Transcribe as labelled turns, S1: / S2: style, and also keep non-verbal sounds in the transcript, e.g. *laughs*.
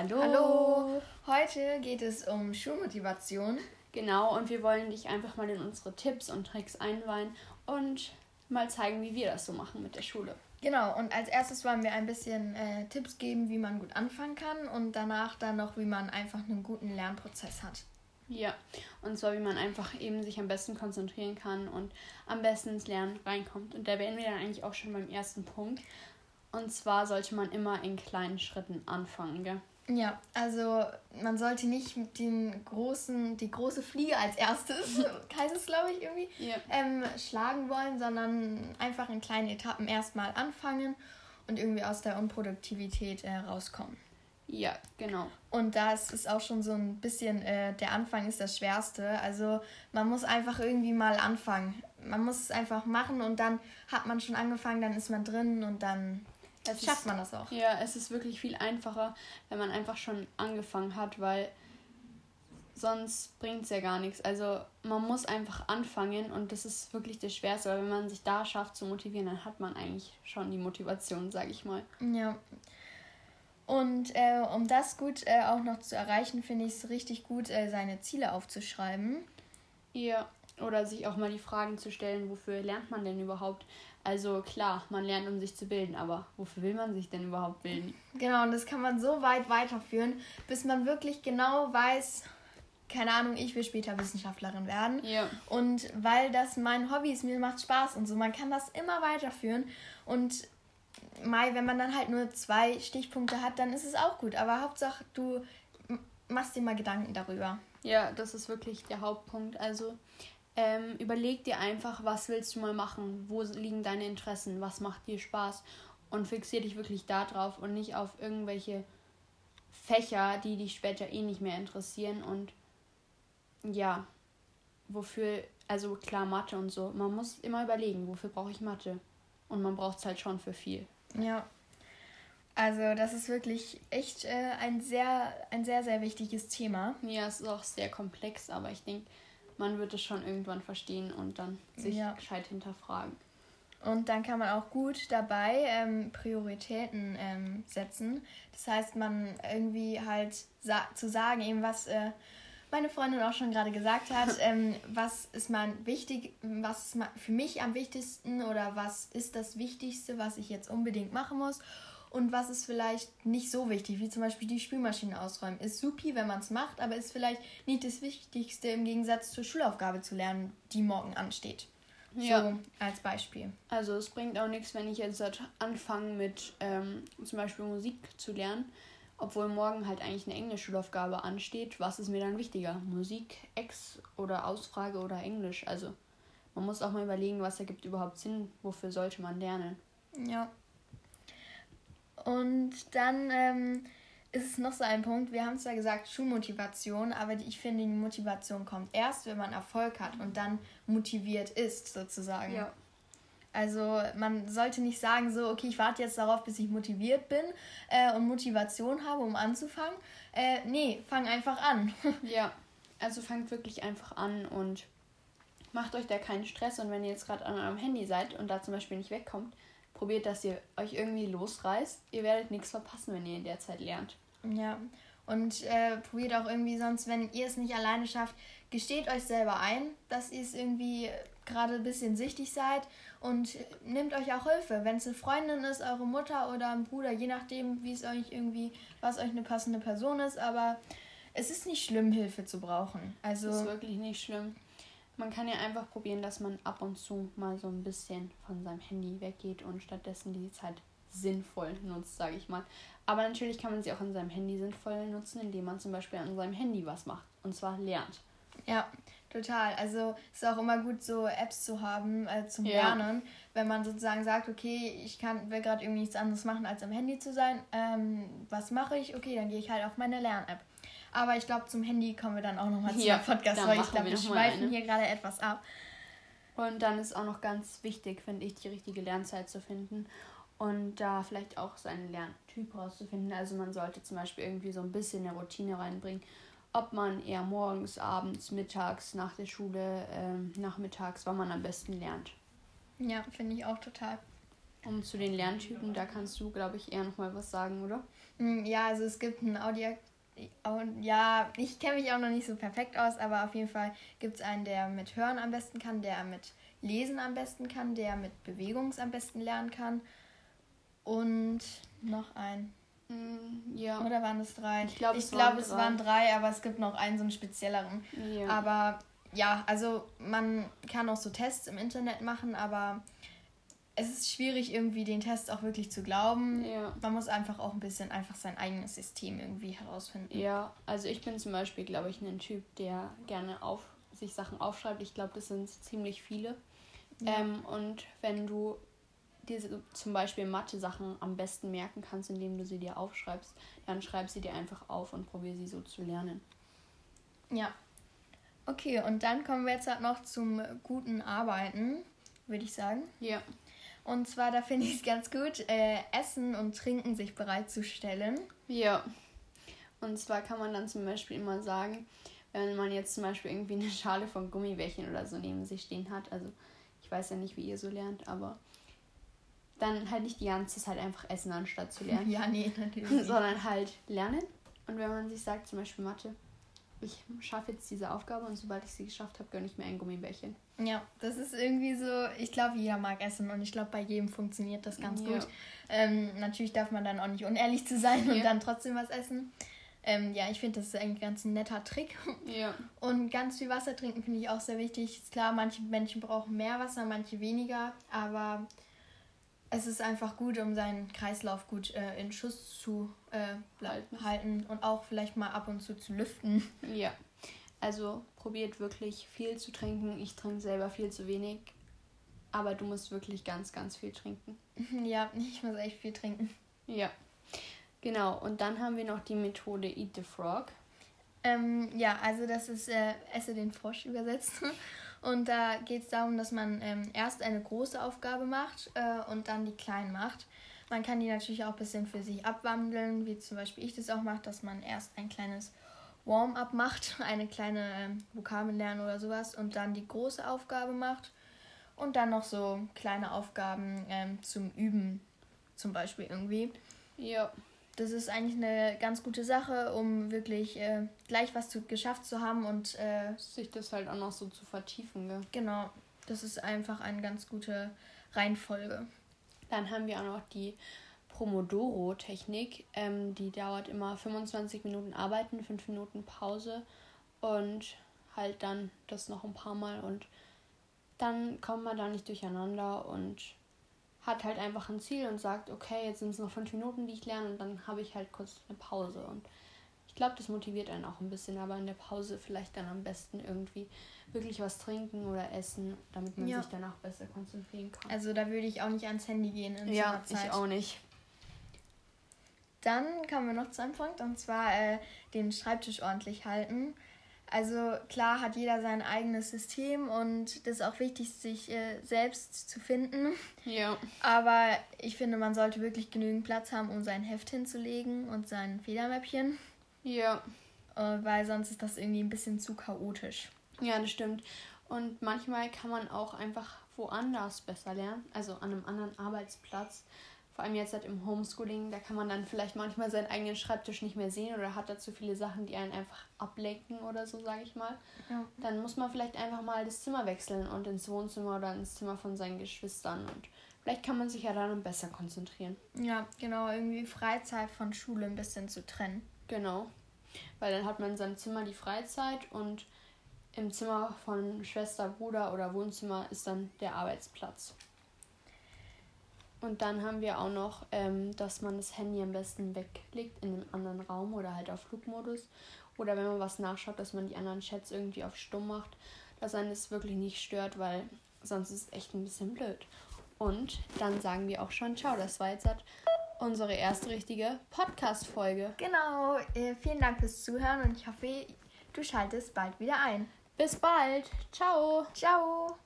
S1: Hallo. Hallo. Heute geht es um Schulmotivation.
S2: Genau, und wir wollen dich einfach mal in unsere Tipps und Tricks einweihen und mal zeigen, wie wir das so machen mit der Schule.
S1: Genau, und als erstes wollen wir ein bisschen äh, Tipps geben, wie man gut anfangen kann und danach dann noch, wie man einfach einen guten Lernprozess hat.
S2: Ja, und zwar, wie man einfach eben sich am besten konzentrieren kann und am besten ins Lernen reinkommt. Und da wären wir dann eigentlich auch schon beim ersten Punkt. Und zwar sollte man immer in kleinen Schritten anfangen, gell?
S1: Ja, also man sollte nicht den großen, die große Fliege als erstes, *laughs* heißt es glaube ich irgendwie, ja. ähm, schlagen wollen, sondern einfach in kleinen Etappen erstmal anfangen und irgendwie aus der Unproduktivität äh, rauskommen.
S2: Ja, genau.
S1: Und das ist auch schon so ein bisschen, äh, der Anfang ist das Schwerste. Also man muss einfach irgendwie mal anfangen. Man muss es einfach machen und dann hat man schon angefangen, dann ist man drin und dann es schafft
S2: ist, man das auch. Ja, es ist wirklich viel einfacher, wenn man einfach schon angefangen hat, weil sonst bringt es ja gar nichts. Also man muss einfach anfangen und das ist wirklich das Schwerste, weil wenn man sich da schafft zu motivieren, dann hat man eigentlich schon die Motivation, sag ich mal.
S1: Ja. Und äh, um das gut äh, auch noch zu erreichen, finde ich es richtig gut, äh, seine Ziele aufzuschreiben.
S2: Ja, oder sich auch mal die Fragen zu stellen, wofür lernt man denn überhaupt? Also klar, man lernt, um sich zu bilden, aber wofür will man sich denn überhaupt bilden?
S1: Genau, und das kann man so weit weiterführen, bis man wirklich genau weiß, keine Ahnung, ich will später Wissenschaftlerin werden. Ja. Und weil das mein Hobby ist, mir macht Spaß und so, man kann das immer weiterführen. Und Mai, wenn man dann halt nur zwei Stichpunkte hat, dann ist es auch gut. Aber Hauptsache, du machst dir mal Gedanken darüber.
S2: Ja, das ist wirklich der Hauptpunkt. Also ähm, überleg dir einfach, was willst du mal machen, wo liegen deine Interessen, was macht dir Spaß und fixier dich wirklich darauf und nicht auf irgendwelche Fächer, die dich später eh nicht mehr interessieren und ja, wofür, also klar Mathe und so, man muss immer überlegen, wofür brauche ich Mathe und man braucht es halt schon für viel.
S1: Ja. Also das ist wirklich echt äh, ein sehr, ein sehr, sehr wichtiges Thema.
S2: Ja, es ist auch sehr komplex, aber ich denke, man wird es schon irgendwann verstehen und dann sich ja. gescheit hinterfragen.
S1: Und dann kann man auch gut dabei ähm, Prioritäten ähm, setzen. Das heißt, man irgendwie halt sa zu sagen, eben was äh, meine Freundin auch schon gerade gesagt hat, *laughs* ähm, was ist mein wichtig, was ist für mich am wichtigsten oder was ist das Wichtigste, was ich jetzt unbedingt machen muss und was ist vielleicht nicht so wichtig, wie zum Beispiel die Spülmaschine ausräumen. Ist supi, wenn man es macht, aber ist vielleicht nicht das Wichtigste im Gegensatz zur Schulaufgabe zu lernen, die morgen ansteht. Ja. So als Beispiel.
S2: Also es bringt auch nichts, wenn ich jetzt anfange mit ähm, zum Beispiel Musik zu lernen, obwohl morgen halt eigentlich eine Englisch-Schulaufgabe ansteht. Was ist mir dann wichtiger? Musik, Ex oder Ausfrage oder Englisch? Also man muss auch mal überlegen, was ergibt überhaupt Sinn, wofür sollte man lernen.
S1: Ja. Und dann ähm, ist es noch so ein Punkt, wir haben zwar gesagt Schulmotivation, aber ich finde, die Motivation kommt erst, wenn man Erfolg hat und dann motiviert ist, sozusagen. Ja. Also man sollte nicht sagen, so, okay, ich warte jetzt darauf, bis ich motiviert bin äh, und Motivation habe, um anzufangen. Äh, nee, fang einfach an. *laughs*
S2: ja, also fangt wirklich einfach an und macht euch da keinen Stress. Und wenn ihr jetzt gerade an eurem Handy seid und da zum Beispiel nicht wegkommt, probiert, dass ihr euch irgendwie losreißt. Ihr werdet nichts verpassen, wenn ihr in der Zeit lernt.
S1: Ja, und äh, probiert auch irgendwie sonst, wenn ihr es nicht alleine schafft, gesteht euch selber ein, dass ihr es irgendwie gerade ein bisschen süchtig seid und nehmt euch auch Hilfe. Wenn es eine Freundin ist, eure Mutter oder ein Bruder, je nachdem, wie es euch irgendwie, was euch eine passende Person ist, aber es ist nicht schlimm, Hilfe zu brauchen. Also,
S2: es ist wirklich nicht schlimm. Man kann ja einfach probieren, dass man ab und zu mal so ein bisschen von seinem Handy weggeht und stattdessen die Zeit sinnvoll nutzt, sage ich mal. Aber natürlich kann man sie auch an seinem Handy sinnvoll nutzen, indem man zum Beispiel an seinem Handy was macht. Und zwar lernt.
S1: Ja, total. Also es ist auch immer gut, so Apps zu haben äh, zum ja. Lernen. Wenn man sozusagen sagt, okay, ich kann, will gerade irgendwie nichts anderes machen, als am Handy zu sein. Ähm, was mache ich? Okay, dann gehe ich halt auf meine Lern-App. Aber ich glaube, zum Handy kommen wir dann auch nochmal zu ja, Podcast, weil ich glaube, wir schweifen hier gerade etwas ab.
S2: Und dann ist auch noch ganz wichtig, finde ich, die richtige Lernzeit zu finden und da vielleicht auch seinen Lerntyp rauszufinden. Also man sollte zum Beispiel irgendwie so ein bisschen eine Routine reinbringen, ob man eher morgens, abends, mittags, nach der Schule, ähm, nachmittags, wann man am besten lernt.
S1: Ja, finde ich auch total.
S2: Und zu den Lerntypen, da kannst du, glaube ich, eher nochmal was sagen, oder?
S1: Hm, ja, also es gibt einen Audio. Ja, ich kenne mich auch noch nicht so perfekt aus, aber auf jeden Fall gibt es einen, der mit Hören am besten kann, der mit Lesen am besten kann, der mit Bewegung am besten lernen kann. Und noch ein.
S2: Mm, ja.
S1: Oder waren es drei?
S2: Ich glaube, es,
S1: glaub, es waren drei, aber es gibt noch einen so einen spezielleren.
S2: Ja.
S1: Aber ja, also man kann auch so Tests im Internet machen, aber es ist schwierig, irgendwie den Test auch wirklich zu glauben.
S2: Ja.
S1: Man muss einfach auch ein bisschen einfach sein eigenes System irgendwie herausfinden.
S2: Ja, also ich bin zum Beispiel, glaube ich, ein Typ, der gerne auf sich Sachen aufschreibt. Ich glaube, das sind ziemlich viele. Ja. Ähm, und wenn du diese zum Beispiel Mathe-Sachen am besten merken kannst, indem du sie dir aufschreibst, dann schreib sie dir einfach auf und probier sie so zu lernen.
S1: Ja. Okay, und dann kommen wir jetzt halt noch zum guten Arbeiten, würde ich sagen.
S2: Ja.
S1: Und zwar, da finde ich es ganz gut, äh, Essen und Trinken sich bereitzustellen.
S2: Ja. Und zwar kann man dann zum Beispiel immer sagen, wenn man jetzt zum Beispiel irgendwie eine Schale von Gummibärchen oder so neben sich stehen hat, also ich weiß ja nicht, wie ihr so lernt, aber dann halt nicht die ganze Zeit einfach essen, anstatt zu lernen. *laughs*
S1: Ja, nee, natürlich.
S2: Sondern halt lernen. Und wenn man sich sagt, zum Beispiel Mathe, ich schaffe jetzt diese Aufgabe und sobald ich sie geschafft habe, gönne ich mir ein Gummibärchen.
S1: Ja, das ist irgendwie so, ich glaube, jeder mag essen und ich glaube, bei jedem funktioniert das ganz ja. gut. Ähm, natürlich darf man dann auch nicht unehrlich zu sein und ja. dann trotzdem was essen. Ähm, ja, ich finde, das ist eigentlich ganz ein netter Trick.
S2: Ja.
S1: Und ganz viel Wasser trinken finde ich auch sehr wichtig. Ist klar, manche Menschen brauchen mehr Wasser, manche weniger, aber es ist einfach gut, um seinen Kreislauf gut äh, in Schuss zu äh, halten. halten und auch vielleicht mal ab und zu zu lüften.
S2: Ja, also probiert wirklich viel zu trinken. Ich trinke selber viel zu wenig, aber du musst wirklich ganz, ganz viel trinken. *laughs*
S1: Ja, ich muss echt viel trinken.
S2: Ja, genau. Und dann haben wir noch die Methode Eat the Frog.
S1: Ähm, ja, also das ist äh, Esse den Frosch übersetzt. *laughs* Und da geht es darum, dass man ähm, erst eine große Aufgabe macht äh, und dann die kleinen macht. Man kann die natürlich auch ein bisschen für sich abwandeln, wie zum Beispiel ich das auch mache, dass man erst ein kleines Warm-up macht, *laughs* eine kleine ähm, Vokabel lernen oder sowas und dann die große Aufgabe macht und dann noch so kleine Aufgaben ähm, zum Üben zum Beispiel irgendwie.
S2: Ja
S1: das ist eigentlich eine ganz gute Sache, um wirklich äh, gleich was zu, geschafft zu haben und äh,
S2: sich das halt auch noch so zu vertiefen. Gell?
S1: Genau, das ist einfach eine ganz gute Reihenfolge.
S2: Dann haben wir auch noch die Pomodoro-Technik. Ähm, die dauert immer 25 Minuten Arbeiten, 5 Minuten Pause und halt dann das noch ein paar Mal und dann kommt man da nicht durcheinander und hat halt einfach ein Ziel und sagt, okay, jetzt sind es noch fünf Minuten, die ich lerne und dann habe ich halt kurz eine Pause. Und ich glaube, das motiviert einen auch ein bisschen, aber in der Pause vielleicht dann am besten irgendwie wirklich was trinken oder essen, damit man ja. sich danach besser konzentrieren kann.
S1: Also da würde ich auch nicht ans Handy gehen in
S2: ja, ich auch nicht.
S1: Dann kommen wir noch zu einem Punkt und zwar äh, den Schreibtisch ordentlich halten. Also klar hat jeder sein eigenes System und das ist auch wichtig, sich äh, selbst zu finden.
S2: Ja.
S1: Aber ich finde, man sollte wirklich genügend Platz haben, um sein Heft hinzulegen und sein Federmäppchen.
S2: Ja.
S1: Äh, weil sonst ist das irgendwie ein bisschen zu chaotisch.
S2: Ja, das stimmt. Und manchmal kann man auch einfach woanders besser lernen, also an einem anderen Arbeitsplatz vor allem jetzt halt im Homeschooling, da kann man dann vielleicht manchmal seinen eigenen Schreibtisch nicht mehr sehen oder hat da zu viele Sachen, die einen einfach ablenken oder so, sage ich mal.
S1: Ja.
S2: Dann muss man vielleicht einfach mal das Zimmer wechseln und ins Wohnzimmer oder ins Zimmer von seinen Geschwistern und vielleicht kann man sich ja dann besser konzentrieren.
S1: Ja, genau, irgendwie Freizeit von Schule ein bisschen zu trennen.
S2: Genau, weil dann hat man in seinem Zimmer die Freizeit und im Zimmer von Schwester, Bruder oder Wohnzimmer ist dann der Arbeitsplatz. Und dann haben wir auch noch, ähm, dass man das Handy am besten weglegt in einem anderen Raum oder halt auf Flugmodus. Oder wenn man was nachschaut, dass man die anderen Chats irgendwie auf Stumm macht, dass einen das wirklich nicht stört, weil sonst ist es echt ein bisschen blöd. Und dann sagen wir auch schon, ciao, das war jetzt halt unsere erste richtige Podcast-Folge.
S1: Genau, äh, vielen Dank fürs Zuhören und ich hoffe, du schaltest bald wieder ein.
S2: Bis bald. Ciao.
S1: Ciao.